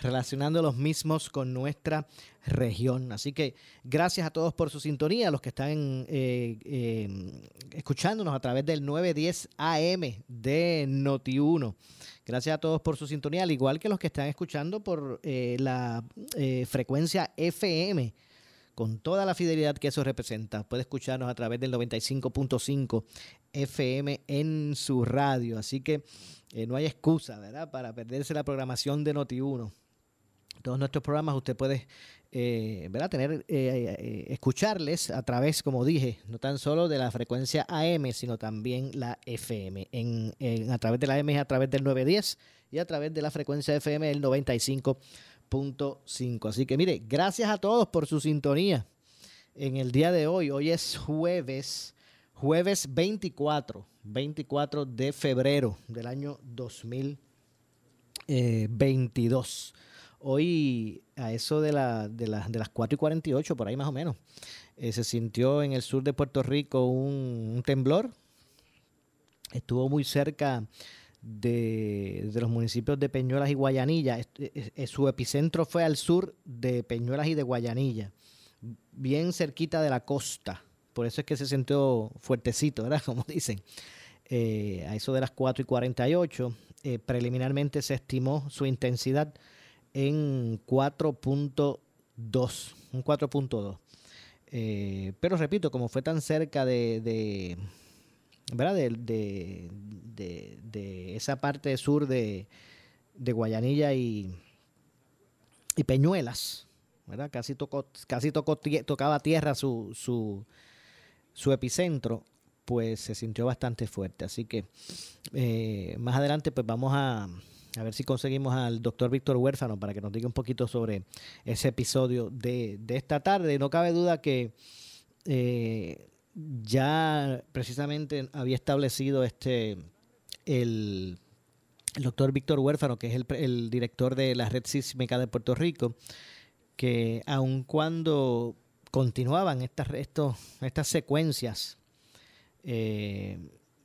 relacionando los mismos con nuestra región. Así que gracias a todos por su sintonía, los que están eh, eh, escuchándonos a través del 910 AM de Noti1. Gracias a todos por su sintonía, al igual que los que están escuchando por eh, la frecuencia FM con toda la fidelidad que eso representa. Puede escucharnos a través del 95.5 FM en su radio. Así que no hay excusa, ¿verdad?, para perderse la programación de Noti1 todos nuestros programas usted puede eh, tener eh, eh, escucharles a través como dije no tan solo de la frecuencia AM sino también la FM en, a través de la AM a través del 910 y a través de la frecuencia FM el 95.5 así que mire gracias a todos por su sintonía en el día de hoy. Hoy es jueves jueves 24 24 de febrero del año 2022 Hoy, a eso de, la, de, de las 4 y 48, por ahí más o menos, eh, se sintió en el sur de Puerto Rico un, temblor. Estuvo muy cerca de, los municipios de Peñuelas y Guayanilla. su epicentro fue al sur de Peñuelas y de Guayanilla, bien cerquita de la costa. Por eso es que se sintió fuertecito, ¿verdad? Como dicen. Eh, a eso de las 4 y 48, eh, preliminarmente se estimó su intensidad en 4.2, un 4.2. Eh, pero repito, como fue tan cerca de, de ¿verdad? De, de, esa parte sur de, de Guayanilla y, y Peñuelas, ¿verdad? Casi, tocó, casi tocó, tocaba tierra su, su, su epicentro, pues se sintió bastante fuerte. Así que eh, más adelante pues vamos a, a ver si conseguimos al doctor Víctor Huérfano para que nos diga un poquito sobre ese episodio de, esta tarde. No cabe duda que eh, ya precisamente había establecido este el, doctor Víctor Huérfano, que es el, director de la Red Sísmica de Puerto Rico, que aun cuando continuaban estas, estas secuencias eh,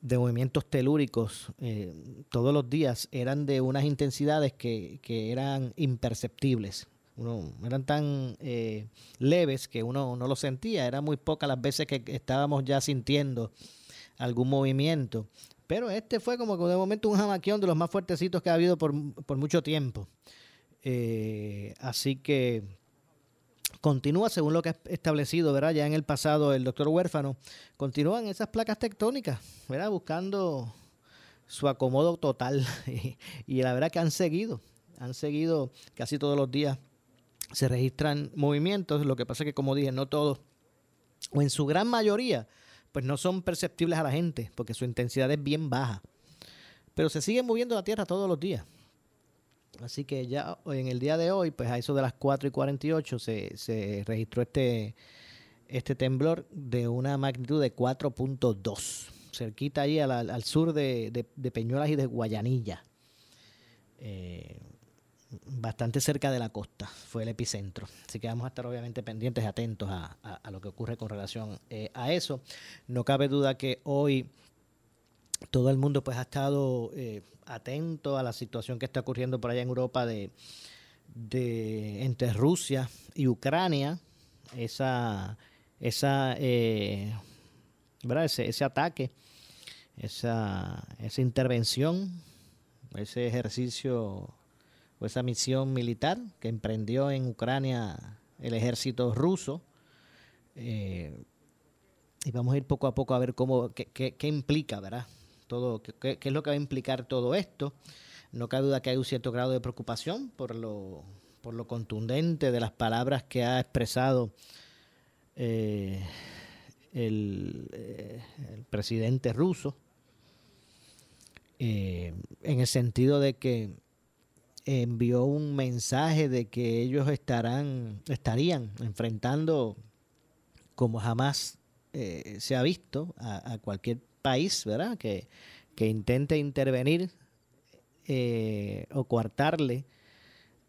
de movimientos telúricos eh, todos los días eran de unas intensidades que, eran imperceptibles. eran tan eh, leves que uno no lo sentía. Eran muy pocas las veces que estábamos ya sintiendo algún movimiento. Pero este fue como que de momento un jamaquión de los más fuertecitos que ha habido por, mucho tiempo. Eh, así que continúa según lo que ha establecido, ¿verdad? Ya en el pasado el doctor Huérfano, continúan esas placas tectónicas, ¿verdad? Buscando su acomodo total. y, la verdad que han seguido, han seguido casi todos los días. Se registran movimientos, lo que pasa es que como dije, no todos, o en su gran mayoría, pues no son perceptibles a la gente, porque su intensidad es bien baja. Pero se sigue moviendo la Tierra todos los días. Así que ya en el día de hoy, pues a eso de las 4 y 48 se, se registró este, este temblor de una magnitud de 4.2, cerquita ahí al, al sur de, de, Peñuelas y de Guayanilla. Eh, bastante cerca de la costa, fue el epicentro. Así que vamos a estar obviamente pendientes, atentos a, a, lo que ocurre con relación eh, a eso. No cabe duda que hoy todo el mundo pues ha estado eh, atento a la situación que está ocurriendo por allá en Europa de, de entre Rusia y Ucrania, esa, esa eh, ¿verdad? Ese, ataque, esa, esa intervención, ese ejercicio o esa misión militar que emprendió en Ucrania el ejército ruso Eh, y vamos a ir poco a poco a ver cómo, qué, qué, implica, ¿verdad? Todo, qué, qué, es lo que va a implicar todo esto. No cabe duda que hay un cierto grado de preocupación por lo, por lo contundente de las palabras que ha expresado eh, el, eh, el, presidente ruso, eh, en el sentido de que envió un mensaje de que ellos estarán, estarían enfrentando como jamás se ha visto a, cualquier país, ¿verdad? Que, que intente intervenir eh, o coartarle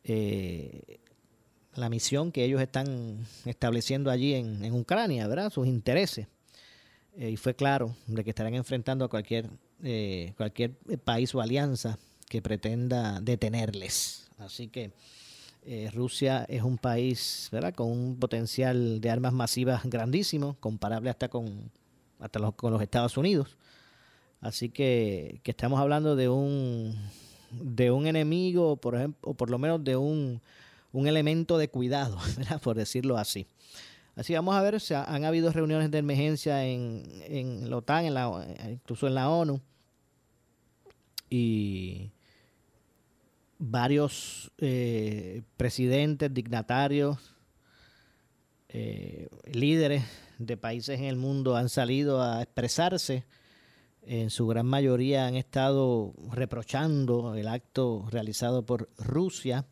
eh, la misión que ellos están estableciendo allí en, en Ucrania, ¿verdad? Sus intereses. y fue claro de que estarán enfrentando a cualquier, cualquier país o alianza que pretenda detenerles. Así que eh, Rusia es un país ¿verdad? con un potencial de armas masivas grandísimo, comparable hasta con, hasta los, con los Estados Unidos. Así que, que, estamos hablando de un, de un enemigo, por ejemplo, o por lo menos de un, un elemento de cuidado, por decirlo así. Así vamos a ver, se han habido reuniones de emergencia en, en la OTAN, en la, incluso en la ONU. Y, varios eh, presidentes, dignatarios, eh, líderes de países en el mundo han salido a expresarse. En su gran mayoría han estado reprochando el acto realizado por Rusia.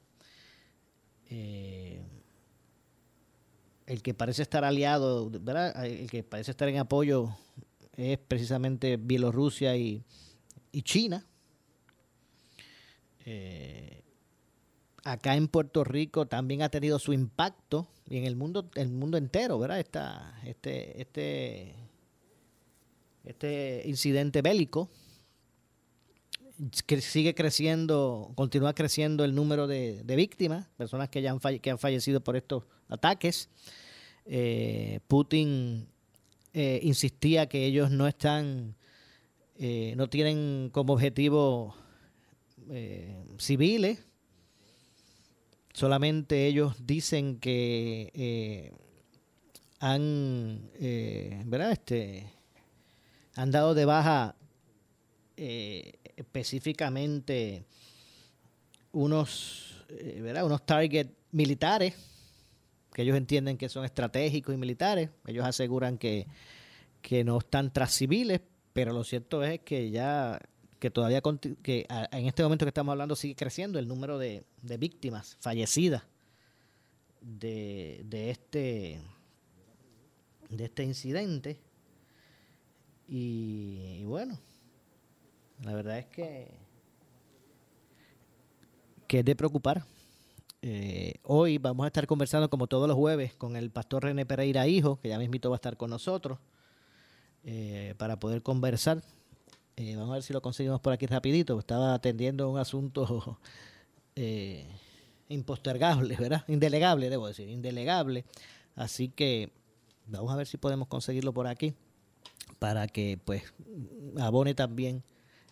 Eh, el que parece estar aliado, ¿verdad? el que parece estar en apoyo es precisamente Bielorrusia y China eh, acá en Puerto Rico también ha tenido su impacto y en el mundo, el mundo entero, ¿verdad? Este, este, este incidente bélico que sigue creciendo, continúa creciendo el número de, víctimas, personas que ya han, fallecido por estos ataques. Eh, Putin eh, insistía que ellos no están, no tienen como objetivo eh, civiles. Solamente ellos dicen que eh, han, eh, ¿verdad? Este, han dado de baja específicamente unos, ¿verdad? unos targets militares que ellos entienden que son estratégicos y militares. Ellos aseguran que, que no están tras civiles, pero lo cierto es que ya que todavía que en este momento que estamos hablando sigue creciendo el número de, víctimas fallecidas de, este de este incidente. Y, bueno la verdad es que que es de preocupar. Eh, hoy vamos a estar conversando como todos los jueves con el pastor René Pereira Hijo que ya mismito va a estar con nosotros eh, para poder conversar eh, vamos a ver si lo conseguimos por aquí rapidito. Estaba atendiendo un asunto eh, impostergable, ¿verdad? Indelegable, debo decir, indelegable. Así que vamos a ver si podemos conseguirlo por aquí para que pues abone también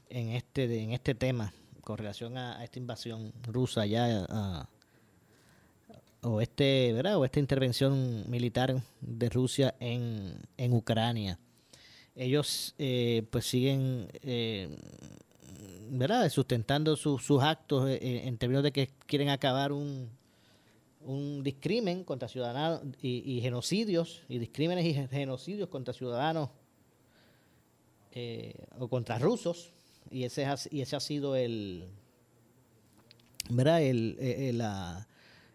en este en este tema con relación a, esta invasión rusa ya o este verdad o esta intervención militar de Rusia en, en Ucrania ellos eh, pues siguen eh, ¿verdad? sustentando sus actos eh, en términos de que quieren acabar un, un discrimen contra ciudadanos y, genocidios y discrímenes y genocidios contra ciudadanos o contra rusos y ese, y ese ha sido el ¿verdad? el, la,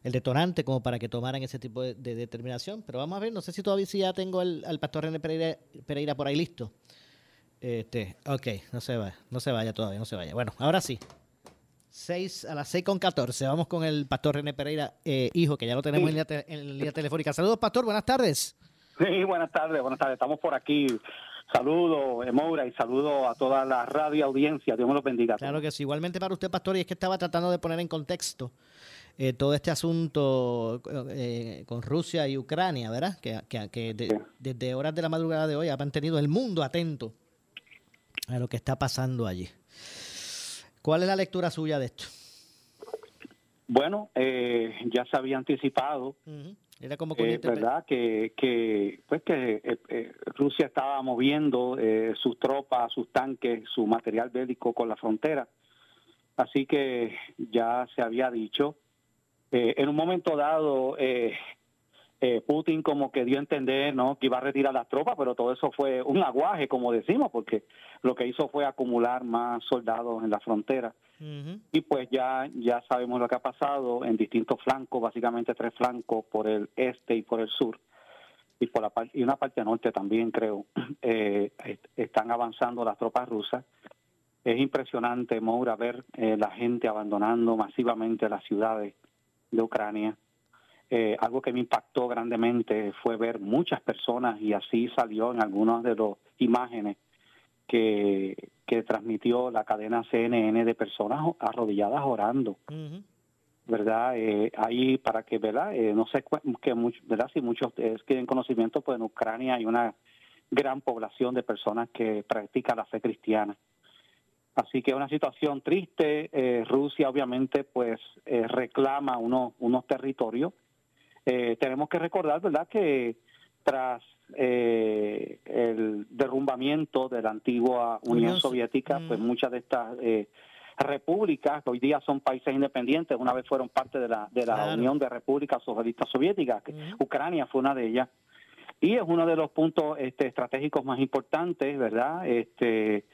el detonante como para que tomaran ese tipo de, determinación. Pero vamos a ver, no sé si todavía si ya tengo al pastor René Pereira, por ahí listo. Este, ok, no se vaya, no se vaya todavía, no se vaya. Bueno, ahora sí. 6 a las 6 con 14. Vamos con el pastor René Pereira, eh, hijo, que ya lo tenemos en, línea en línea telefónica. Saludos, pastor, buenas tardes. Sí, buenas tardes, buenas tardes. Estamos por aquí. Saludos, Emoura, y saludo a toda la radio audiencia. Dios me los bendiga. Claro que sí. Igualmente para usted, pastor, y es que estaba tratando de poner en contexto eh, todo este asunto eh, con Rusia y Ucrania, ¿verdad? Que, desde horas de la madrugada de hoy ha mantenido el mundo atento a lo que está pasando allí. ¿Cuál es la lectura suya de esto? Bueno, eh, ya se había anticipado Era como que verdad que, que pues que Rusia estaba moviendo sus tropas, sus tanques, su material bélico con la frontera. Así que ya se había dicho. En un momento dado, eh, Putin como que dio a entender ¿no? que iba a retirar las tropas, pero todo eso fue un aguaje, como decimos, porque lo que hizo fue acumular más soldados en la frontera. Y pues ya, ya sabemos lo que ha pasado en distintos flancos, básicamente tres flancos, por el este y por el sur, y por la y una parte norte también creo, eh, están avanzando las tropas rusas. Es impresionante, Moura, ver eh, la gente abandonando masivamente las ciudades de Ucrania eh, algo que me impactó grandemente fue ver muchas personas y así salió en algunas de las imágenes que, que transmitió la cadena CNN de personas arrodilladas orando. ¿Verdad? Eh, ahí para que, ¿verdad? Eh, no sé que ¿verdad? si muchos ustedes tienen conocimiento, pues en Ucrania hay una gran población de personas que practican la fe cristiana. Así que es una situación triste. Eh, Rusia obviamente pues reclama unos, unos territorios eh, tenemos que recordar, ¿verdad?, que tras eh, el derrumbamiento de la antigua Unión, Soviética, pues mm. muchas de estas eh, repúblicas hoy día son países independientes, una vez fueron parte de la, de la Unión de Repúblicas Socialistas Soviéticas, mm. Ucrania fue una de ellas, y es uno de los puntos este, estratégicos más importantes, ¿verdad? Este,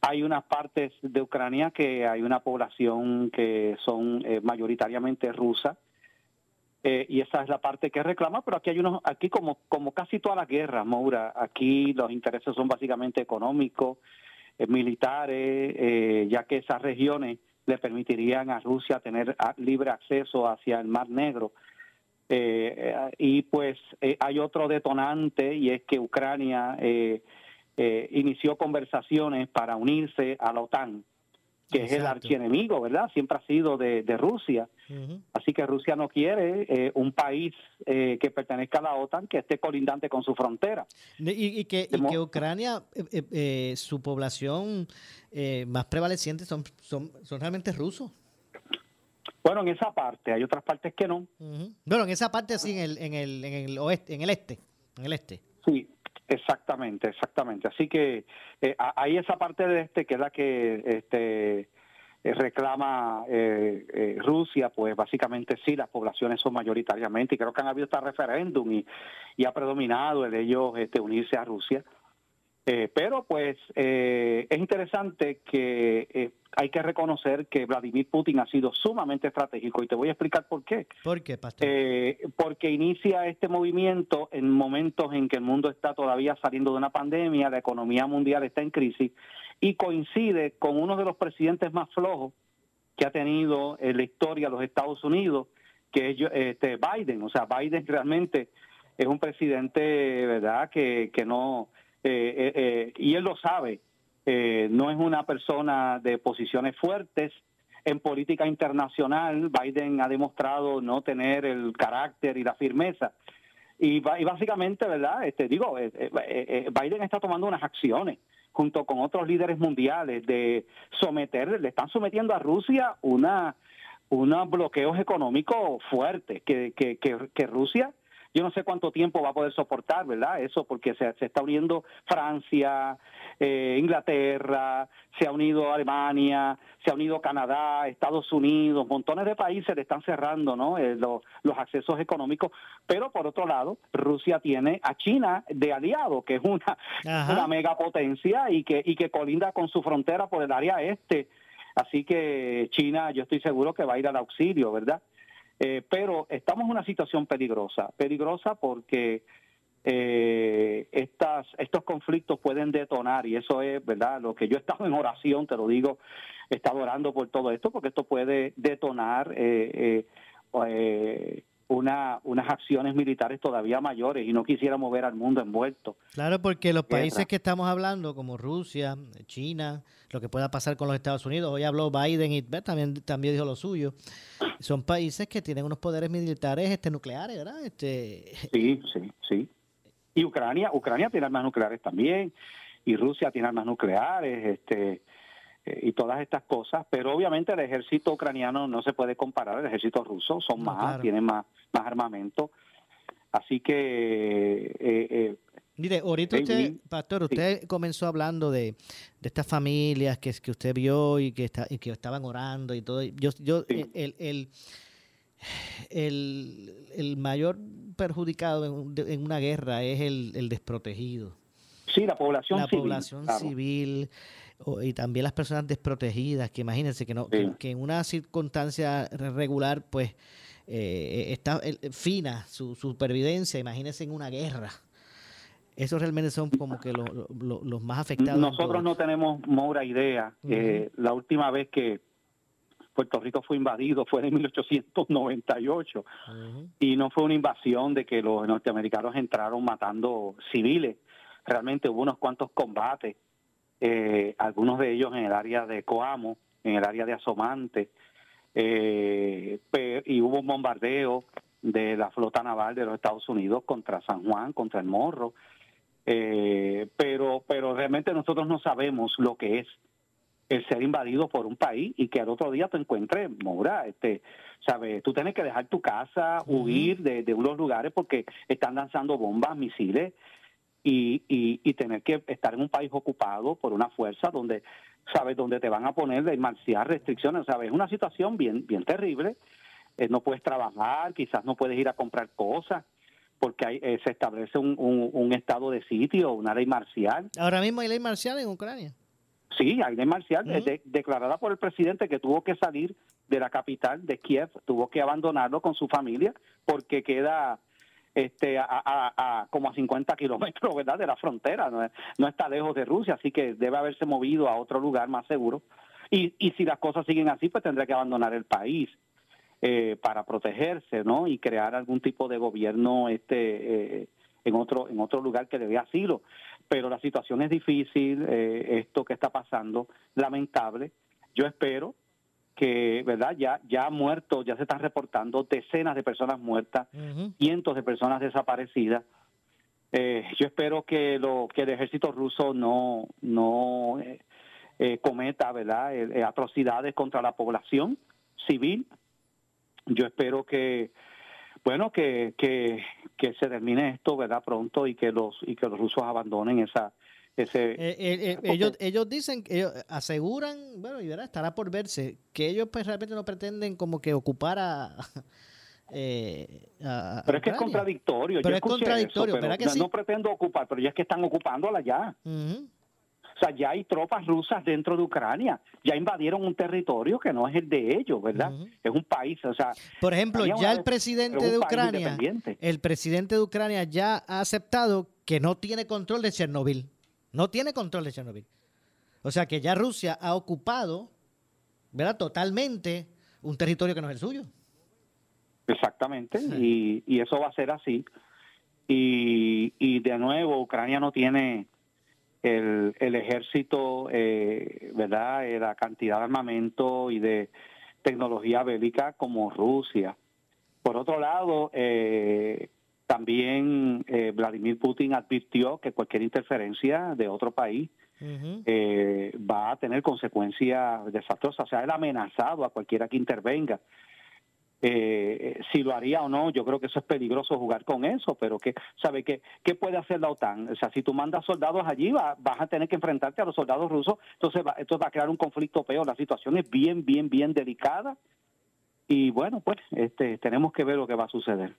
hay unas partes de Ucrania que hay una población que son mayoritariamente rusa, eh, y esa es la parte que reclama, pero aquí hay unos, aquí como, como casi todas las guerras, Moura, aquí los intereses son básicamente económicos, eh, militares, eh, ya que esas regiones le permitirían a Rusia tener libre acceso hacia el Mar Negro. y pues hay otro detonante y es que Ucrania inició conversaciones para unirse a la OTAN que es el archienemigo, ¿verdad? Siempre ha sido de, Rusia. Así que Rusia no quiere eh, un país eh, que pertenezca a la OTAN que esté colindante con su frontera. Y, que, Ucrania, eh, su población más prevaleciente son, son, son realmente rusos. Bueno, en esa parte, hay otras partes que no. Bueno, en esa parte sí, en el, en el, en el oeste, en el este, en el este. Sí, Exactamente, exactamente. Así que eh, hay esa parte de este que es la que este, eh, reclama eh, Rusia, pues básicamente sí, las poblaciones son mayoritariamente, y creo que han habido este referéndum y, y ha predominado el ellos este, unirse a Rusia. Pero pues es interesante que hay que reconocer que Vladimir Putin ha sido sumamente estratégico y te voy a explicar por qué. ¿Por qué, Pastor? Eh, porque inicia este movimiento en momentos en que el mundo está todavía saliendo de una pandemia, la economía mundial está en crisis y coincide con uno de los presidentes más flojos que ha tenido en la historia los Estados Unidos, que es este, Biden. O sea, Biden realmente es un presidente, ¿verdad?, que, que no... Eh, eh, y él lo sabe eh, no es una persona de posiciones fuertes. En política internacional, Biden ha demostrado no tener el carácter y la firmeza. Y, básicamente, ¿verdad? Este, digo, eh, eh, Biden está tomando unas acciones junto con otros líderes mundiales de someter, le están sometiendo a Rusia una unos bloqueos económicos fuertes que, que, que Rusia yo no sé cuánto tiempo va a poder soportar, ¿verdad? Eso porque se, se está uniendo Francia, eh, Inglaterra, se ha unido Alemania, se ha unido Canadá, Estados Unidos, montones de países le están cerrando ¿no? Eh, los, accesos económicos, pero por otro lado, Rusia tiene a China de aliado, que es una, una megapotencia y que, y que colinda con su frontera por el área este. Así que China, yo estoy seguro que va a ir al auxilio, ¿verdad? Eh, pero estamos en una situación peligrosa, peligrosa porque eh, estas, estos conflictos pueden detonar y eso es, ¿verdad? Lo que yo he estado en oración, te lo digo, he estado orando por todo esto porque esto puede detonar eh, eh, una, unas acciones militares todavía mayores y no quisiera mover al mundo envuelto. Claro, porque los países que estamos hablando, como Rusia, China, lo que pueda pasar con los Estados Unidos, hoy habló Biden y también, también dijo lo suyo, son países que tienen unos poderes militares este, nucleares, ¿verdad? Este... Sí, sí, sí. Y Ucrania, Ucrania tiene armas nucleares también, y Rusia tiene armas nucleares, este y todas estas cosas, pero obviamente el ejército ucraniano no se puede comparar al ejército ruso, son más, tienen más, más armamento. Así que... Eh, Mire, ahorita usted, Pastor, usted comenzó hablando de, de, estas familias que, que usted vio y que, está, y que estaban orando y todo. Yo, yo el, el, el, el, mayor perjudicado en, una guerra es el, el desprotegido. Sí, la población la población civil y también las personas desprotegidas, que imagínense que, no, que, en una circunstancia regular, pues eh, está fina su supervivencia, imagínense en una guerra. Esos realmente son como que los más afectados. Nosotros no tenemos, Mora, idea. Eh, la última vez que Puerto Rico fue invadido fue en 1898 y no fue una invasión de que los norteamericanos entraron matando civiles. Realmente hubo unos cuantos combates eh, algunos de ellos en el área de Coamo, en el área de Asomante, eh, y hubo un bombardeo de la flota naval de los Estados Unidos contra San Juan, contra el Morro, eh, pero, pero realmente nosotros no sabemos lo que es el ser invadido por un país y que al otro día te encuentres, Mora, este, ¿sabes? Tú tienes que dejar tu casa, huir de, de unos lugares porque están lanzando bombas, misiles, y, y, tener que estar en un país ocupado por una fuerza donde, ¿sabes?, donde te van a poner de marciar restricciones, ¿sabes? Es una situación bien, bien terrible. Eh, no puedes trabajar, quizás no puedes ir a comprar cosas porque hay, eh, se establece un, un, estado de sitio, una ley marcial. Ahora mismo hay ley marcial en Ucrania. Sí, hay ley marcial declarada por el presidente que tuvo que salir de la capital de Kiev, tuvo que abandonarlo con su familia porque queda este, a, a, como a 50 kilómetros ¿verdad? de la frontera, no, está lejos de Rusia, así que debe haberse movido a otro lugar más seguro. Y, y si las cosas siguen así, pues tendrá que abandonar el país eh, para protegerse, ¿no? Y crear algún tipo de gobierno este eh, en otro en otro lugar que le dé asilo. Pero la situación es difícil, eh, esto que está pasando, lamentable. Yo espero que verdad ya ya muertos ya se están reportando decenas de personas muertas cientos de personas desaparecidas. Eh, yo espero que lo que el ejército ruso no no eh, eh, cometa verdad atrocidades contra la población civil. Yo espero que bueno que, que que se termine esto verdad pronto y que los y que los rusos abandonen esa ese, eh, eh, eh, ellos, ellos dicen, ellos aseguran, bueno, y verá, estará por verse, que ellos pues realmente no pretenden como que ocupar a... pero es que es contradictorio. Pero es contradictorio, pero que no, pretendo ocupar, pero ya es que están ocupándola ya. O sea, ya hay tropas rusas dentro de Ucrania, ya invadieron un territorio que no es el de ellos, ¿verdad? Es un país, o sea... Por ejemplo, ya el presidente de Ucrania, el presidente de Ucrania ya ha aceptado que no tiene control de Chernobyl. No tiene control de Chernobyl. O sea que ya Rusia ha ocupado, ¿verdad? Totalmente un territorio que no es el suyo. Exactamente, y, y, eso va a ser así. Y, y de nuevo, Ucrania no tiene el, el ejército, eh, ¿verdad? Eh, la cantidad de armamento y de tecnología bélica como Rusia. Por otro lado, eh, también eh, Vladimir Putin advirtió que cualquier interferencia de otro país eh, va a tener consecuencias desastrosas. O sea, él ha amenazado a cualquiera que intervenga. Eh, si lo haría o no, yo creo que eso es peligroso jugar con eso, pero que sabe que qué puede hacer la OTAN. O sea, si tú mandas soldados allí, vas a tener que enfrentarte a los soldados rusos, entonces va, esto va a crear un conflicto peor. La situación es bien, bien, bien delicada y bueno, pues este, tenemos que ver lo que va a suceder.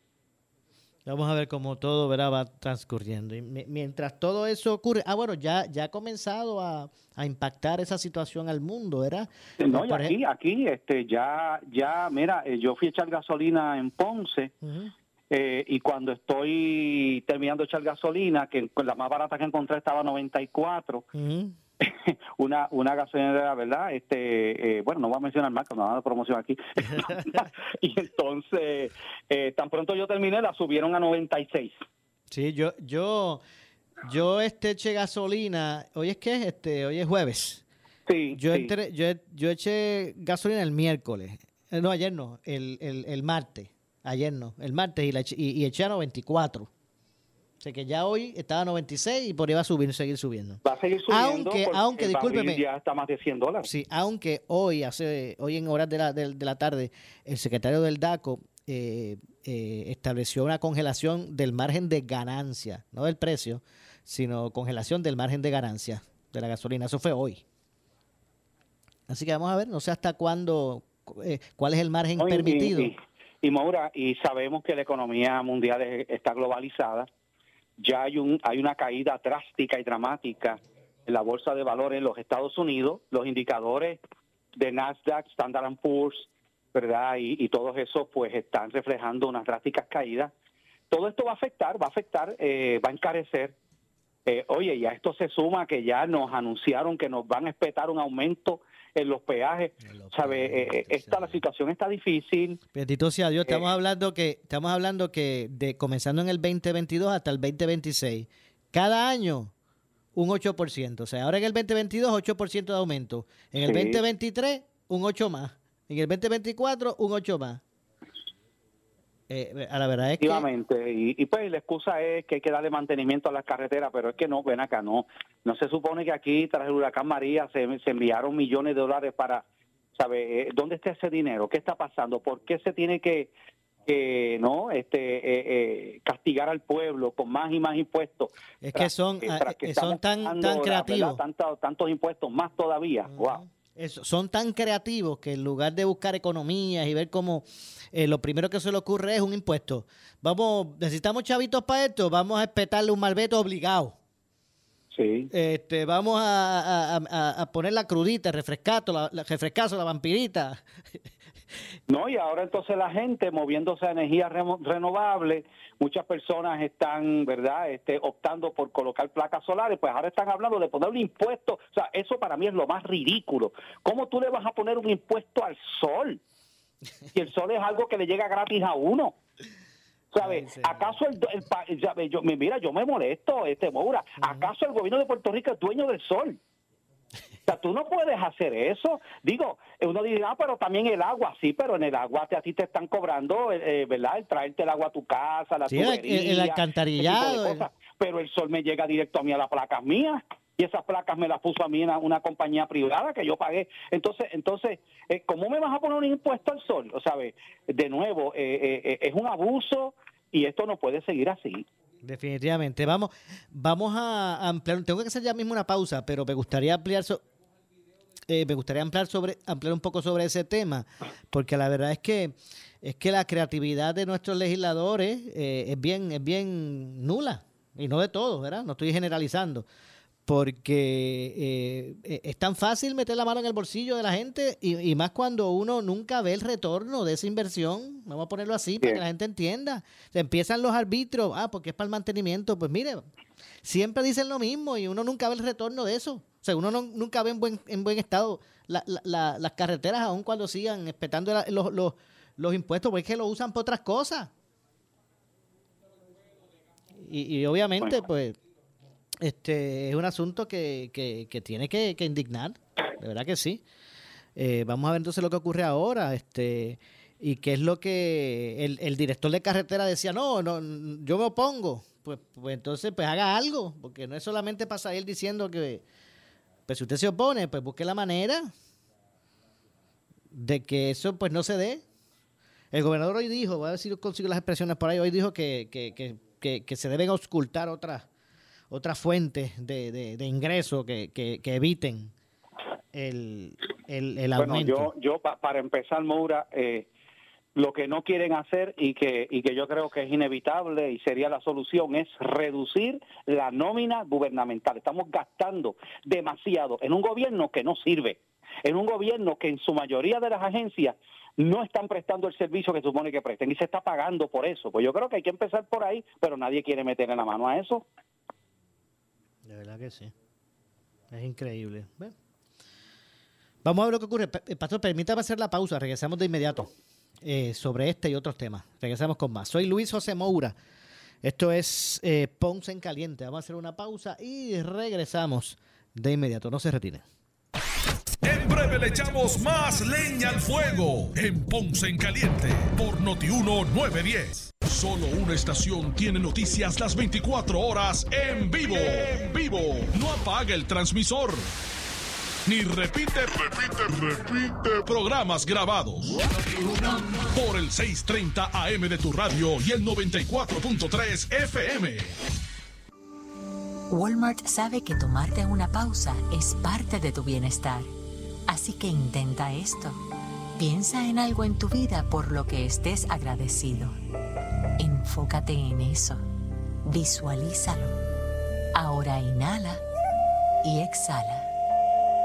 Vamos a ver cómo todo va transcurriendo. Y mientras todo eso ocurre, ah, bueno, ya, ya ha comenzado a, impactar esa situación al mundo, ¿verdad? No, y aquí, aquí, este, ya, ya, mira, eh, yo fui a echar gasolina en Ponce. Eh, y cuando estoy terminando de echar gasolina, que la más barata que encontré estaba a 94, una, una gasolinera, ¿verdad? Este, eh, bueno, no voy a mencionar marca, no a promoción aquí. y entonces, eh, tan pronto yo terminé, la subieron a 96. Sí, yo, yo, yo este eché gasolina, hoy es que este, hoy es jueves. Sí, yo, yo, yo eché gasolina el miércoles. Eh, no, ayer no, el, el, el martes. Ayer no, el martes y, la, y, y eché a 94. O sea que ya hoy estaba a 96 y por ahí va a subir, seguir subiendo. Va a seguir subiendo. Aunque, aunque discúlpeme. Ya está más de 100 dólares. Sí, aunque hoy, hace, hoy en horas de la, de, la tarde, el secretario del DACO eh, eh, estableció una congelación del margen de ganancia, no del precio, sino congelación del margen de ganancia de la gasolina. Eso fue hoy. Así que vamos a ver, no sé hasta cuándo, eh, cuál es el margen permitido. Y, Maura, y sabemos que la economía mundial está globalizada. Ya hay, un, hay una caída drástica y dramática en la bolsa de valores en los Estados Unidos. Los indicadores de Nasdaq, Standard Poor's, ¿verdad? Y, todos esos pues están reflejando unas drásticas caídas. Todo esto va a afectar, va a afectar, eh, va a encarecer. Eh, oye, y a esto se suma que ya nos anunciaron que nos van a espetar un aumento en los peajes. ¿Sabe? Eh, esta, la situación está difícil. Bendito sea Dios, estamos hablando que estamos hablando que de comenzando en el 2022 hasta el 2026, cada año un 8%. O sea, ahora en el 2022 8% de aumento. En el 2023 un 8 más. En el 2024, un 8 más. Eh, a la verdad es que... Y, y, pues la excusa es que hay que darle mantenimiento a las carreteras, pero es que no, ven acá, no. No se supone que aquí, tras el huracán María, se, enviaron millones de dólares para, ¿sabe? Eh, ¿Dónde está ese dinero? ¿Qué está pasando? ¿Por qué se tiene que, no este eh, castigar al pueblo con más y más impuestos es que son, ah, son tan, tan creativos tantos, tantos impuestos más todavía wow son tan creativos que en lugar de buscar economías y ver cómo eh, lo primero que se le ocurre es un impuesto. Vamos, necesitamos chavitos para esto, vamos a espetarle un malveto obligado. Sí. Este, vamos a, poner la crudita, refrescato, la, la refrescazo, la vampirita. No, y ahora entonces la gente moviéndose a energía renovable, muchas personas están, ¿verdad?, este, optando por colocar placas solares, pues ahora están hablando de poner un impuesto, o sea, eso para mí es lo más ridículo. ¿Cómo tú le vas a poner un impuesto al sol? Si el sol es algo que le llega gratis a uno. ¿Sabes? ¿Acaso el, el, yo, mira, yo me molesto, este Moura, ¿acaso el gobierno de Puerto Rico es dueño del sol? O sea, tú no puedes hacer eso. Digo, uno dice, ah, pero también el agua, sí, pero en el agua te, a ti te están cobrando, eh, eh, ¿verdad? El traerte el agua a tu casa, la sí, el, alcantarillado. Pero el sol me llega directo a mí a las placas mías y esas placas me las puso a mí una, una compañía privada que yo pagué. Entonces, entonces, eh, ¿cómo me vas a poner un impuesto al sol? O sea, de nuevo, es un abuso y esto no puede seguir así. Definitivamente. Vamos, vamos a ampliar. Tengo que hacer ya mismo una pausa, pero me gustaría ampliar. Eh, me gustaría ampliar sobre ampliar un poco sobre ese tema, porque la verdad es que es que la creatividad de nuestros legisladores eh, es bien es bien nula y no de todos, ¿verdad? No estoy generalizando porque eh, eh, es tan fácil meter la mano en el bolsillo de la gente y, más cuando uno nunca ve el retorno de esa inversión, vamos a ponerlo así para que la gente entienda. Se empiezan los arbitros, ah, porque es para el mantenimiento, pues mire, siempre dicen lo mismo y uno nunca ve el retorno de eso. O sea, uno nunca ve en buen, en buen estado las carreteras aun cuando sigan espetando los, los, los impuestos, porque es que lo usan por otras cosas. Y, obviamente, pues este es un asunto que, que, tiene que, indignar, de verdad que sí. Eh, vamos a ver entonces lo que ocurre ahora, este y qué es lo que el, director de carretera decía, no, no, yo me opongo. Pues, pues entonces, pues haga algo, porque no es solamente pasar él diciendo que, pues si usted se opone, pues busque la manera de que eso pues no se dé. El gobernador hoy dijo, voy a ver si consigo las expresiones por ahí, hoy dijo que, que, que, que se deben auscultar otras otras fuentes de, de, ingreso que, que, eviten el, el, aumento. Bueno, yo, yo para empezar, Moura, eh, lo que no quieren hacer y que, y que yo creo que es inevitable y sería la solución es reducir la nómina gubernamental. Estamos gastando demasiado en un gobierno que no sirve, en un gobierno que en su mayoría de las agencias no están prestando el servicio que supone que presten y se está pagando por eso. Pues yo creo que hay que empezar por ahí, pero nadie quiere meterle la mano a eso. De verdad que sí. Es increíble. Vamos a ver lo que ocurre. Eh, pastor, permítame hacer la pausa. Regresamos de inmediato eh, sobre este y otros temas. Regresamos con más. Soy Luis José Moura. Esto es eh, Ponce en Caliente. Vamos a hacer una pausa y regresamos de inmediato. No se retiren. En breve le echamos más leña al fuego en Ponce en Caliente por Notiuno 910. Solo una estación tiene noticias las 24 horas en vivo. Vivo. No apague el transmisor. ni repite, repite, repite programas grabados. Por el 630 AM de tu radio y el 94.3 FM. Walmart sabe que tomarte una pausa es parte de tu bienestar. Así que intenta esto. Piensa en algo en tu vida por lo que estés agradecido. Enfócate en eso. Visualízalo. Ahora inhala y exhala.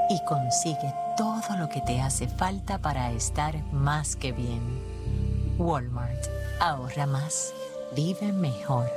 Y consigue todo lo que te hace falta para estar más que bien. Walmart. Ahorra más. Vive mejor.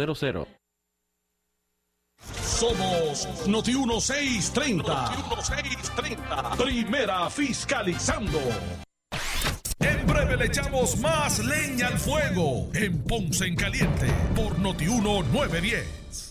Somos Noti 1630. Noti 1630. Primera fiscalizando. En breve le echamos más leña al fuego en Ponce en Caliente por Noti 1910.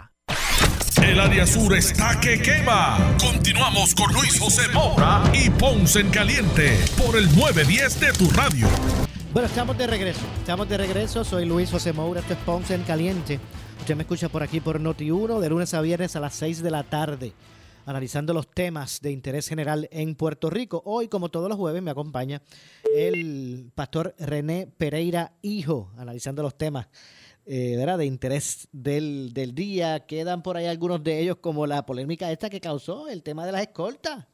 El área sur está que quema. Continuamos con Luis José Moura y Ponce en Caliente por el 910 de tu radio. Bueno, estamos de regreso. Estamos de regreso. Soy Luis José Moura. Esto es Ponce en Caliente. Usted me escucha por aquí por Noti1 de lunes a viernes a las 6 de la tarde, analizando los temas de interés general en Puerto Rico. Hoy, como todos los jueves, me acompaña el pastor René Pereira Hijo, analizando los temas eh, de interés del, del día. Quedan por ahí algunos de ellos, como la polémica esta que causó el tema de las escoltas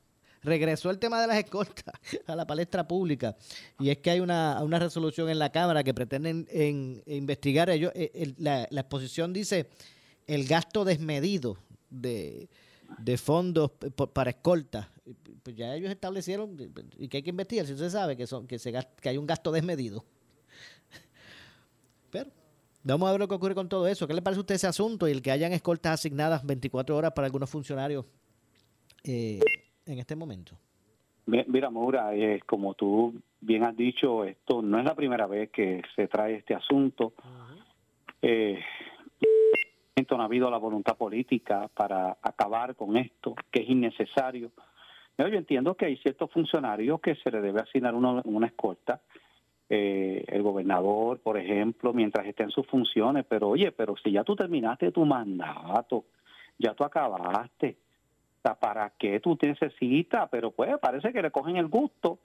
regresó el tema de las escoltas a la palestra pública. Y es que hay una, una resolución en la Cámara que pretenden en, investigar ellos. Eh, la, exposición dice el gasto desmedido de, fondos para escoltas. Pues ya ellos establecieron y que hay que investigar, si usted sabe que, son, que, se, que hay un gasto desmedido. Pero vamos a ver lo que ocurre con todo eso. ¿Qué le parece a usted ese asunto y el que hayan escoltas asignadas 24 horas para algunos funcionarios? Eh, en este momento? Mira, Maura, eh, como tú bien has dicho, esto no es la primera vez que se trae este asunto. Eh, no ha habido la voluntad política para acabar con esto, que es innecesario. Yo entiendo que hay ciertos funcionarios que se le debe asignar una escolta, eh, el gobernador, por ejemplo, mientras esté en sus funciones, pero oye, pero si ya tú terminaste tu mandato, ya tú acabaste, ¿para qué tú necesitas? Pero pues parece que le cogen el gusto.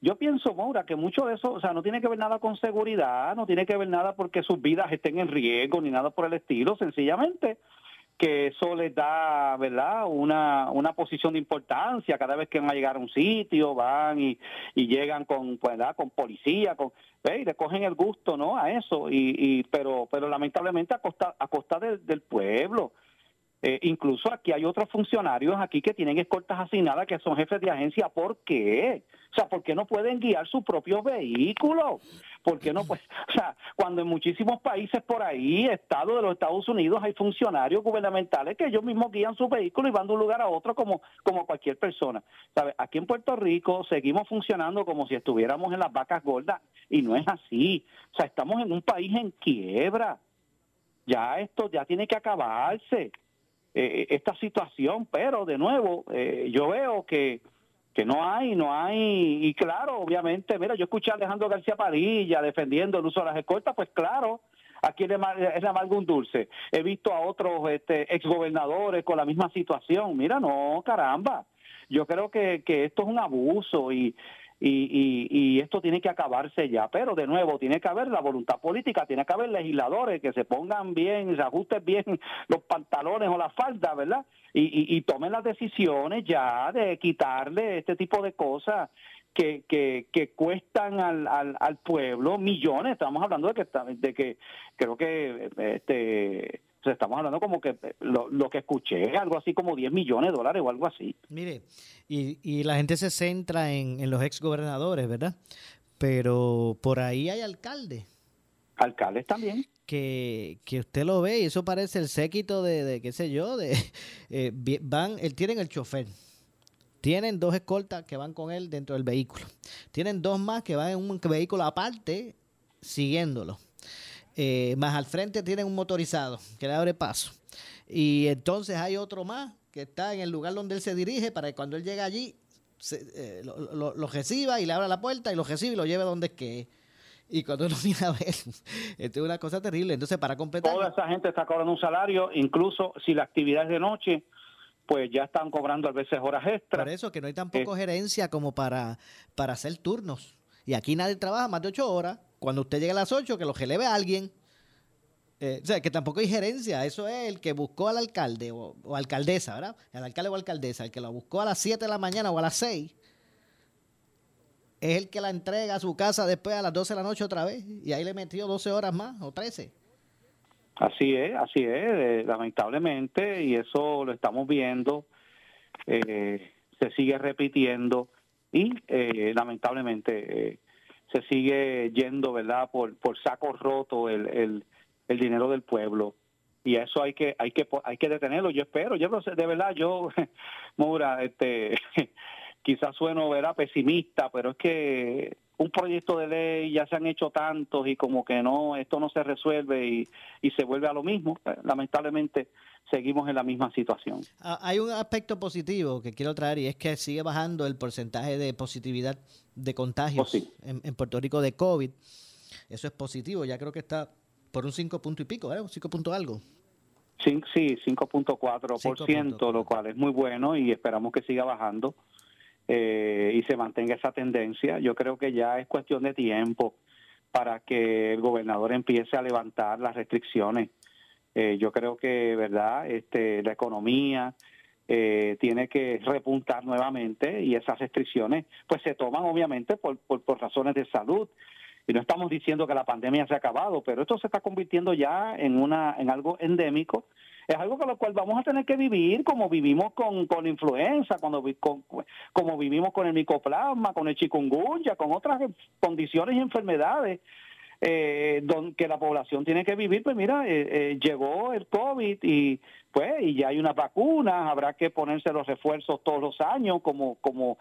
Yo pienso, Maura, que mucho de eso, o sea, no tiene que ver nada con seguridad, no tiene que ver nada porque sus vidas estén en riesgo ni nada por el estilo, sencillamente que eso les da, ¿verdad?, una, una posición de importancia cada vez que van a llegar a un sitio, van y, y llegan con, pues, ¿verdad? con policía, con, y le cogen el gusto, ¿no?, a eso, y, y pero pero lamentablemente a costa, a costa del pueblo. Eh, incluso aquí hay otros funcionarios aquí que tienen escoltas asignadas que son jefes de agencia. ¿Por qué? O sea, ¿por qué no pueden guiar sus propios vehículos? ¿Por qué no? Pues, o sea, cuando en muchísimos países por ahí, estados de los Estados Unidos, hay funcionarios gubernamentales que ellos mismos guían sus vehículos y van de un lugar a otro como, como cualquier persona. ¿Sabe? Aquí en Puerto Rico seguimos funcionando como si estuviéramos en las vacas gordas y no es así. O sea, estamos en un país en quiebra. Ya esto ya tiene que acabarse. Eh, esta situación, pero de nuevo, eh, yo veo que, que no hay, no hay, y claro, obviamente, mira, yo escuché a Alejandro García Padilla defendiendo el uso de las escoltas, pues claro, aquí es la amargo un dulce. He visto a otros este, exgobernadores con la misma situación. Mira, no, caramba. Yo creo que, que esto es un abuso y, y, y, esto tiene que acabarse ya. Pero de nuevo, tiene que haber la voluntad política, tiene que haber legisladores que se pongan bien, se ajusten bien los pantalones o la falda, ¿verdad? Y, y, tomen las decisiones ya de quitarle este tipo de cosas. Que, que, que cuestan al, al, al pueblo millones. Estamos hablando de que, de que creo que este estamos hablando como que eh, lo, que escuché, algo así como 10 millones de dólares o algo así. Mire, y, y la gente se centra en, en los exgobernadores, ¿verdad? Pero por ahí hay alcaldes. Alcaldes también. Que, que usted lo ve y eso parece el séquito de, de qué sé yo, de eh, van, él tienen el chofer. Tienen dos escoltas que van con él dentro del vehículo. Tienen dos más que van en un vehículo aparte siguiéndolo. Eh, más al frente tienen un motorizado que le abre paso. Y entonces hay otro más que está en el lugar donde él se dirige para que cuando él llega allí eh, lo, reciba y le abra la puerta y lo reciba y lo lleve donde es que Y cuando uno mira a ver, esto es una cosa terrible. Entonces, para completar. Toda esa gente está cobrando un salario, incluso si la actividad es de noche, pues ya están cobrando a veces horas extras. Por eso que no hay tampoco eh, gerencia como para, para hacer turnos. Y aquí nadie trabaja más de ocho horas cuando usted llegue a las 8, que lo releve a alguien. Eh, o sea, que tampoco hay gerencia. Eso es el que buscó al alcalde o, alcaldesa, ¿verdad? El alcalde o alcaldesa, el que lo buscó a las 7 de la mañana o a las 6, es el que la entrega a su casa después a las 12 de la noche otra vez. Y ahí le metió 12 horas más o 13. Así es, así es, eh, lamentablemente, y eso lo estamos viendo, eh, se sigue repitiendo y lamentablemente se sigue yendo, ¿verdad? Por, por saco roto el, el, el dinero del pueblo y eso hay que hay que hay que detenerlo yo espero yo de verdad yo Mura este quizás sueno ¿verdad? pesimista, pero es que un proyecto de ley ya se han hecho tantos y como que no, esto no se resuelve y, y se vuelve a lo mismo. Pues, lamentablemente seguimos en la misma situación. Ah, hay un aspecto positivo que quiero traer y es que sigue bajando el porcentaje de positividad de contagios Oh, sí. en, en Puerto Rico de COVID. Eso es positivo, ya creo que está por un 5 punto y pico, ¿verdad? Un 5 punto algo. Sí, 5.4%, 5.4. lo cual es muy bueno y esperamos que siga bajando eh, y se mantenga esa tendencia. Yo creo que ya es cuestión de tiempo para que el gobernador empiece a levantar las restricciones. Eh, yo creo que, ¿verdad? Este, la economía eh, tiene que repuntar nuevamente y esas restricciones pues se toman obviamente por, por, por razones de salud. Y no estamos diciendo que la pandemia se ha acabado, pero esto se está convirtiendo ya en una en algo endémico. Es algo con lo cual vamos a tener que vivir como vivimos con, con influenza, cuando con- como vivimos con el micoplasma, con el chikungunya, con otras condiciones y enfermedades eh, don- que la población tiene que vivir, pues mira, eh, eh, llegó el COVID y pues y ya hay unas vacunas, habrá que ponerse los refuerzos todos los años como como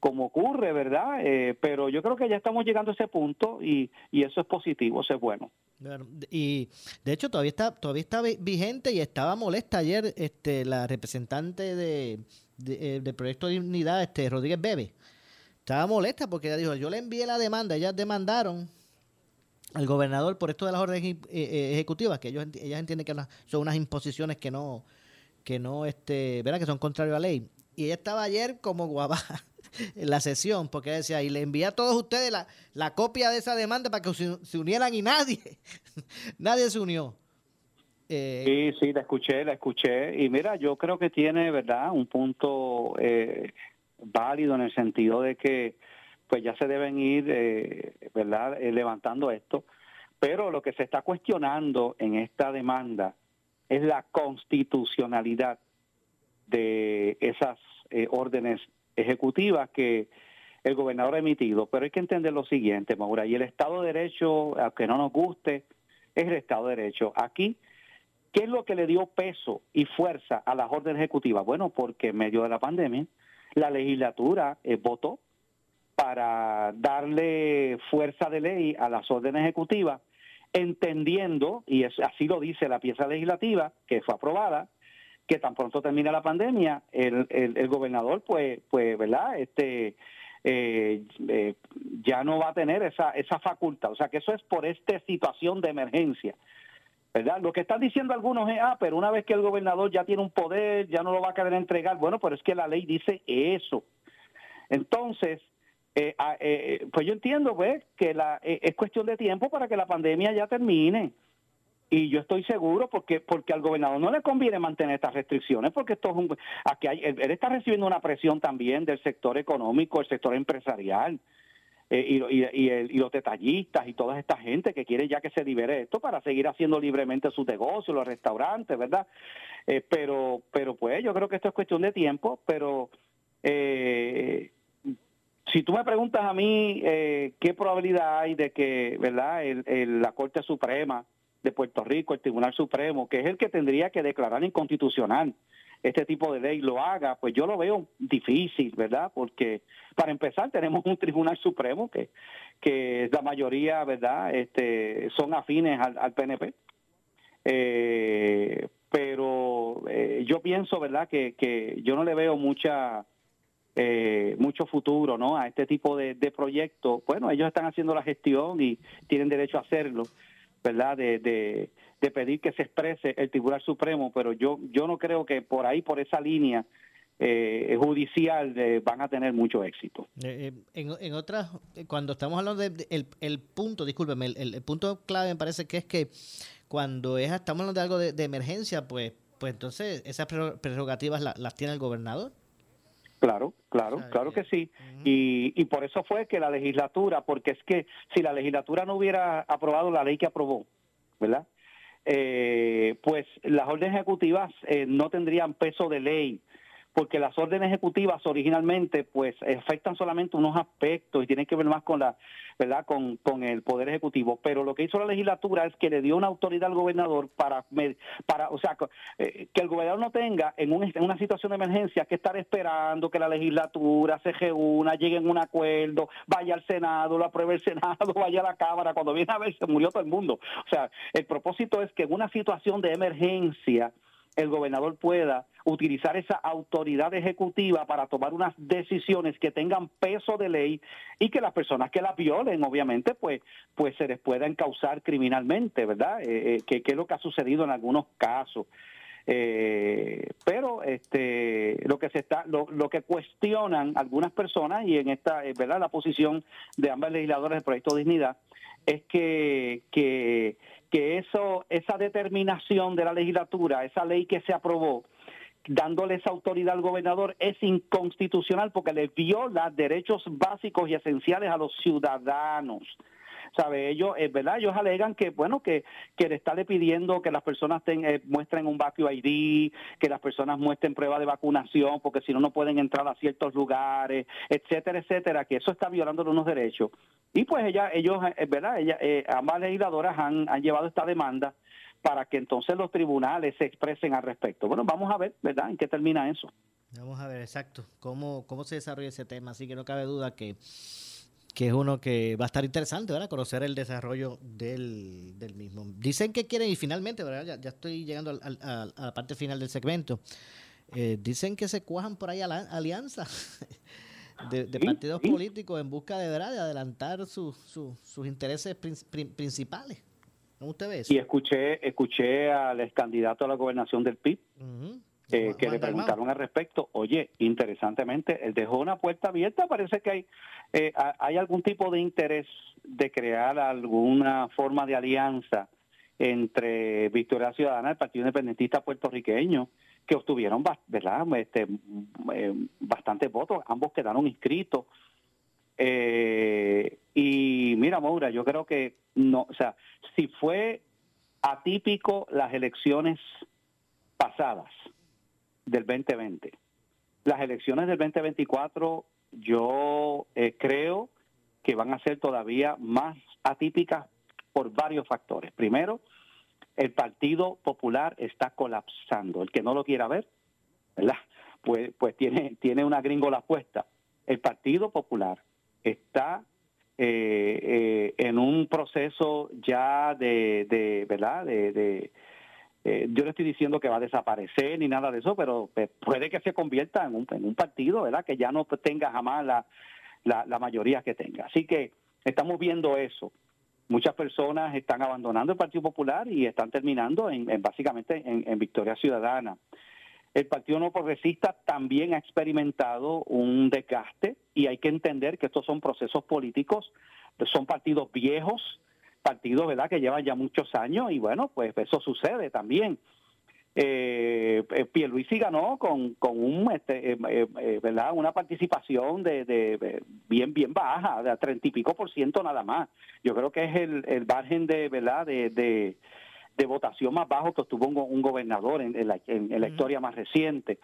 como ocurre, ¿verdad? Eh, pero yo creo que ya estamos llegando a ese punto y, y eso es positivo, eso es bueno. Y de hecho todavía está todavía está vi- vigente y estaba molesta ayer este la representante de, de, eh, proyecto de unidad este Rodríguez Bebe. Estaba molesta porque ella dijo, yo le envié la demanda, ellas demandaron al gobernador por esto de las órdenes eh, eh, ejecutivas, que ellos ellas entienden que son unas imposiciones que no que no este, ¿verdad? que son contrarios a la ley. Y ella estaba ayer como guaba en la sesión, porque decía, y le envié a todos ustedes la, la copia de esa demanda para que se, unieran y nadie, nadie se unió. Eh, Sí, sí, la escuché, la escuché. Y mira, yo creo que tiene, ¿verdad?, un punto eh, válido en el sentido de que pues ya se deben ir, eh, ¿verdad?, eh, levantando esto. Pero lo que se está cuestionando en esta demanda es la constitucionalidad de esas órdenes ejecutivas que el gobernador ha emitido. Pero hay que entender lo siguiente, Maura, y el Estado de Derecho, aunque no nos guste, es el Estado de Derecho. Aquí ¿Qué es lo que le dio peso y fuerza a las órdenes ejecutivas? Bueno, porque en medio de la pandemia la legislatura eh, votó para darle fuerza de ley a las órdenes ejecutivas, entendiendo, y así lo dice la pieza legislativa que fue aprobada, que tan pronto termina la pandemia, el, el, el gobernador, pues, pues, ¿verdad? Este, eh, eh, ya no va a tener esa, esa facultad. O sea, que eso es por esta situación de emergencia. ¿verdad? Lo que están diciendo algunos es, ah, pero una vez que el gobernador ya tiene un poder, ya no lo va a querer entregar. Bueno, pero es que la ley dice eso. Entonces, eh, ah, eh, pues yo entiendo, pues, que la, eh, es cuestión de tiempo para que la pandemia ya termine. Y yo estoy seguro porque porque al gobernador no le conviene mantener estas restricciones porque esto es un aquí hay, él, está recibiendo una presión también del sector económico, el sector empresarial eh, y, el- y los detallistas y toda esta gente que quiere ya que se libere esto para seguir haciendo libremente sus negocios, los restaurantes, ¿verdad? Eh, pero, pero pues yo creo que esto es cuestión de tiempo, pero eh, si tú me preguntas a mí eh, qué probabilidad hay de que, ¿verdad? El- la Corte Suprema de Puerto Rico, el Tribunal Supremo, que es el que tendría que declarar inconstitucional este tipo de ley lo haga, pues yo lo veo difícil, ¿verdad? Porque para empezar tenemos un Tribunal Supremo que, que la mayoría, ¿verdad? Este, son afines al, al PNP. Eh, pero eh, yo pienso, ¿verdad? Que, que yo no le veo mucha eh, mucho futuro, ¿no? A este tipo de, de proyectos. Bueno, ellos están haciendo la gestión y tienen derecho a hacerlo, ¿verdad? De, de, de pedir que se exprese el Tribunal Supremo, pero yo yo no creo que por ahí, por esa línea eh, judicial, eh, van a tener mucho éxito. Eh, eh, en, en otras, cuando estamos hablando del de, el, punto, discúlpeme, el, el- punto clave me parece que es que cuando es, estamos hablando de algo de, de emergencia, pues pues entonces esas prerrogativas la- las tiene el gobernador. Claro, claro, claro que sí. Y, y por eso fue que la legislatura, porque es que si la legislatura no hubiera aprobado la ley que aprobó, ¿verdad? Eh, pues las órdenes ejecutivas eh, no tendrían peso de ley, porque las órdenes ejecutivas originalmente pues afectan solamente unos aspectos y tienen que ver más con la verdad con, con el poder ejecutivo. Pero lo que hizo la legislatura es que le dio una autoridad al gobernador para para o sea eh, que el gobernador no tenga en, un, en una situación de emergencia que estar esperando que la legislatura se reúna llegue a un acuerdo vaya al senado lo apruebe el senado vaya a la cámara. Cuando viene a ver se murió todo el mundo. O sea el propósito es que en una situación de emergencia el gobernador pueda utilizar esa autoridad ejecutiva para tomar unas decisiones que tengan peso de ley y que las personas que las violen, obviamente, pues, pues se les pueda encauzar criminalmente, ¿verdad? Eh, eh, que, es lo que ha sucedido en algunos casos. Eh, pero este lo que se está lo, lo, que cuestionan algunas personas y en esta verdad la posición de ambas legisladoras del proyecto Dignidad es que, que que eso, esa determinación de la legislatura, esa ley que se aprobó, dándole esa autoridad al gobernador, es inconstitucional porque le viola derechos básicos y esenciales a los ciudadanos. ¿Sabe? Ellos, es verdad, ellos alegan que, bueno, que, que le está pidiendo que las personas eh, muestren un vacío ID, que las personas muestren prueba de vacunación, porque si no, no pueden entrar a ciertos lugares, etcétera, etcétera, que eso está violando unos derechos. Y pues ella, ellos, es eh, verdad, ella, eh, ambas legisladoras han, han llevado esta demanda para que entonces los tribunales se expresen al respecto. Bueno, vamos a ver, ¿verdad?, en qué termina eso. Vamos a ver, exacto, cómo, cómo se desarrolla ese tema. Así que no cabe duda que que es uno que va a estar interesante, ¿verdad? Conocer el desarrollo del, mismo. Dicen que quieren, y finalmente, ¿verdad? Ya, estoy llegando a la parte final del segmento. Eh, dicen que se cuajan por ahí alianzas de, partidos políticos en busca de, ¿verdad? de adelantar sus intereses principales. ¿Cómo usted ve eso? Y escuché, escuché al ex candidato a la gobernación del PIB. Eh, que le preguntaron al respecto. Oye, interesantemente, él dejó una puerta abierta. Parece que hay, eh, hay algún tipo de interés de crear alguna forma de alianza entre Victoria Ciudadana y el Partido Independentista puertorriqueño, que obtuvieron ¿verdad? Este, eh, bastantes votos. Ambos quedaron inscritos. y mira, Maura, yo creo que no, o sea, si fue atípico las elecciones pasadas, del 2020. Las elecciones del 2024 yo eh, creo que van a ser todavía más atípicas por varios factores. Primero, el Partido Popular está colapsando. El que no lo quiera ver, ¿verdad? Pues, pues tiene, tiene una gringola puesta. El Partido Popular está eh, eh, en un proceso ya de, de ¿verdad? de, yo no estoy diciendo que va a desaparecer ni nada de eso, pero puede que se convierta en un, en partido, ¿verdad? Que ya no tenga jamás la, la, mayoría que tenga. Así que estamos viendo eso. Muchas personas están abandonando el Partido Popular y están terminando en, básicamente en, Victoria Ciudadana. El Partido No Progresista también ha experimentado un desgaste y hay que entender que estos son procesos políticos, son partidos viejos, partidos ¿verdad? que llevan ya muchos años y bueno, pues eso sucede también. Eh, eh Pierluisi ganó con, con un este, eh, eh, verdad una participación de, de, bien bien baja de treinta y pico por ciento nada más. Yo creo que es el, el margen de verdad de, de, votación más bajo que obtuvo un, gobernador en, la, en la historia más reciente.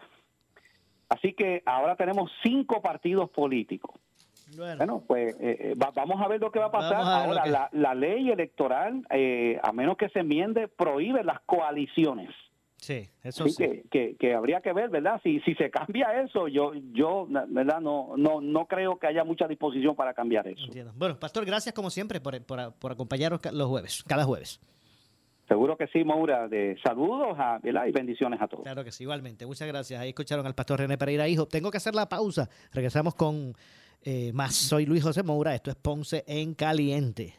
Así que ahora tenemos cinco partidos políticos bueno, pues eh, eh, vamos a ver lo que va a pasar. Ahora, la, ley electoral, eh, a menos que se enmiende, prohíbe las coaliciones. Sí, eso sí. Que, que, habría que ver, ¿verdad? Si, si se cambia eso, yo, yo ¿verdad? No, no, no creo que haya mucha disposición para cambiar eso. Bueno, Pastor, gracias como siempre por, por, por acompañarnos los jueves, cada jueves. Seguro que sí, Maura. De saludos a, y bendiciones a todos. Claro que sí, igualmente. Muchas gracias. Ahí escucharon al pastor René Pereira, hijo. Tengo que hacer la pausa. Regresamos con eh, más. Soy Luis José Moura, esto es Ponce en Caliente.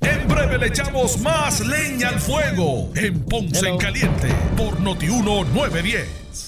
En breve le echamos más leña al fuego en Ponce en Caliente por Notiuno 910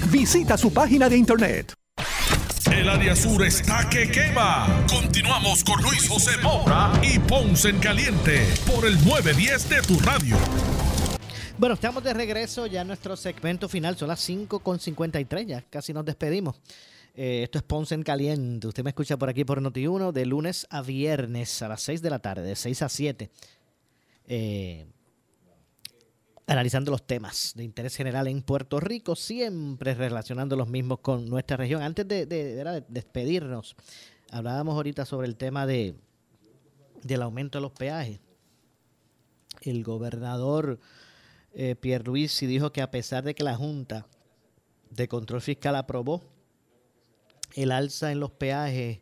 Visita su página de internet. El área sur está que quema. Continuamos con Luis José Moura y Ponce en Caliente por el 910 de tu radio. Bueno, estamos de regreso ya en nuestro segmento final. Son las 5.53, ya casi nos despedimos. Eh, esto es Ponce en Caliente. Usted me escucha por aquí por Noti1 de lunes a viernes a las 6 de la tarde, de 6 a 7. Eh, analizando los temas de interés general en Puerto Rico, siempre relacionando los mismos con nuestra región. Antes de, despedirnos, hablábamos ahorita sobre el tema de del aumento de los peajes. El gobernador eh, Pierre Luis dijo que a pesar de que la Junta de Control Fiscal aprobó el alza en los peajes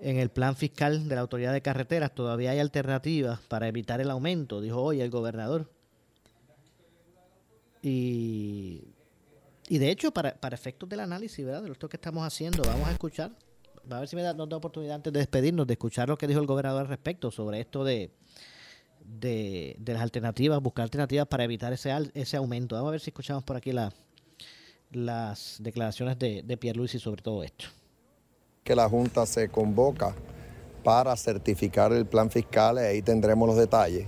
en el plan fiscal de la Autoridad de Carreteras, todavía hay alternativas para evitar el aumento, dijo hoy el gobernador. Y, y de hecho, para, para efectos del análisis, ¿verdad? De lo que estamos haciendo, vamos a escuchar, a ver si me da, nos da oportunidad antes de despedirnos, de escuchar lo que dijo el gobernador al respecto sobre esto de, de, las alternativas, buscar alternativas para evitar ese, ese aumento. Vamos a ver si escuchamos por aquí la, las declaraciones de, de Pierluisi sobre todo esto. Que la Junta se convoca para certificar el plan fiscal ahí tendremos los detalles.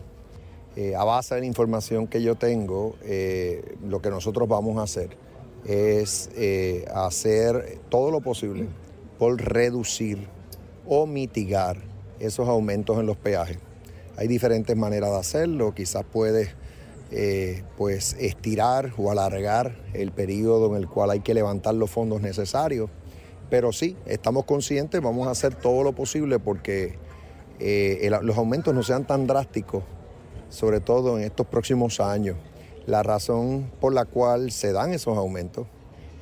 Eh, a base de la información que yo tengo, eh, lo que nosotros vamos a hacer es eh, hacer todo lo posible por reducir o mitigar esos aumentos en los peajes. Hay diferentes maneras de hacerlo, quizás puedes pues estirar o alargar el periodo en el cual hay que levantar los fondos necesarios, pero sí, estamos conscientes, vamos a hacer todo lo posible porque los aumentos no sean tan drásticos sobre todo en estos próximos años. La razón por la cual se dan esos aumentos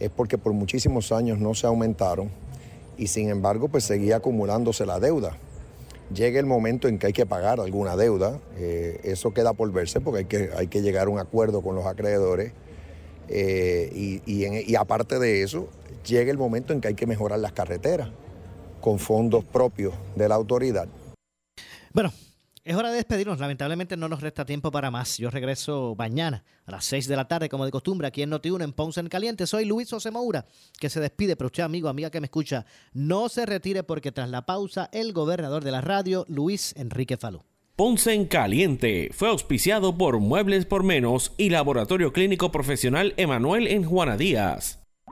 es porque por muchísimos años no se aumentaron y sin embargo pues seguía acumulándose la deuda. Llega el momento en que hay que pagar alguna deuda, eh, eso queda por verse porque hay que, hay que llegar a un acuerdo con los acreedores eh, y, y aparte de eso llega el momento en que hay que mejorar las carreteras con fondos propios de la autoridad. Bueno, es hora de despedirnos. Lamentablemente no nos resta tiempo para más. Yo regreso mañana a las 6 de la tarde, como de costumbre, aquí en Noti1 en Ponce en Caliente. Soy Luis José Moura, que se despide. Pero usted, amigo, amiga que me escucha, no se retire porque tras la pausa, el gobernador de la radio, Luis Enrique Falú. Ponce en Caliente fue auspiciado por Muebles por Menos y Laboratorio Clínico Profesional Emanuel en Juana Díaz.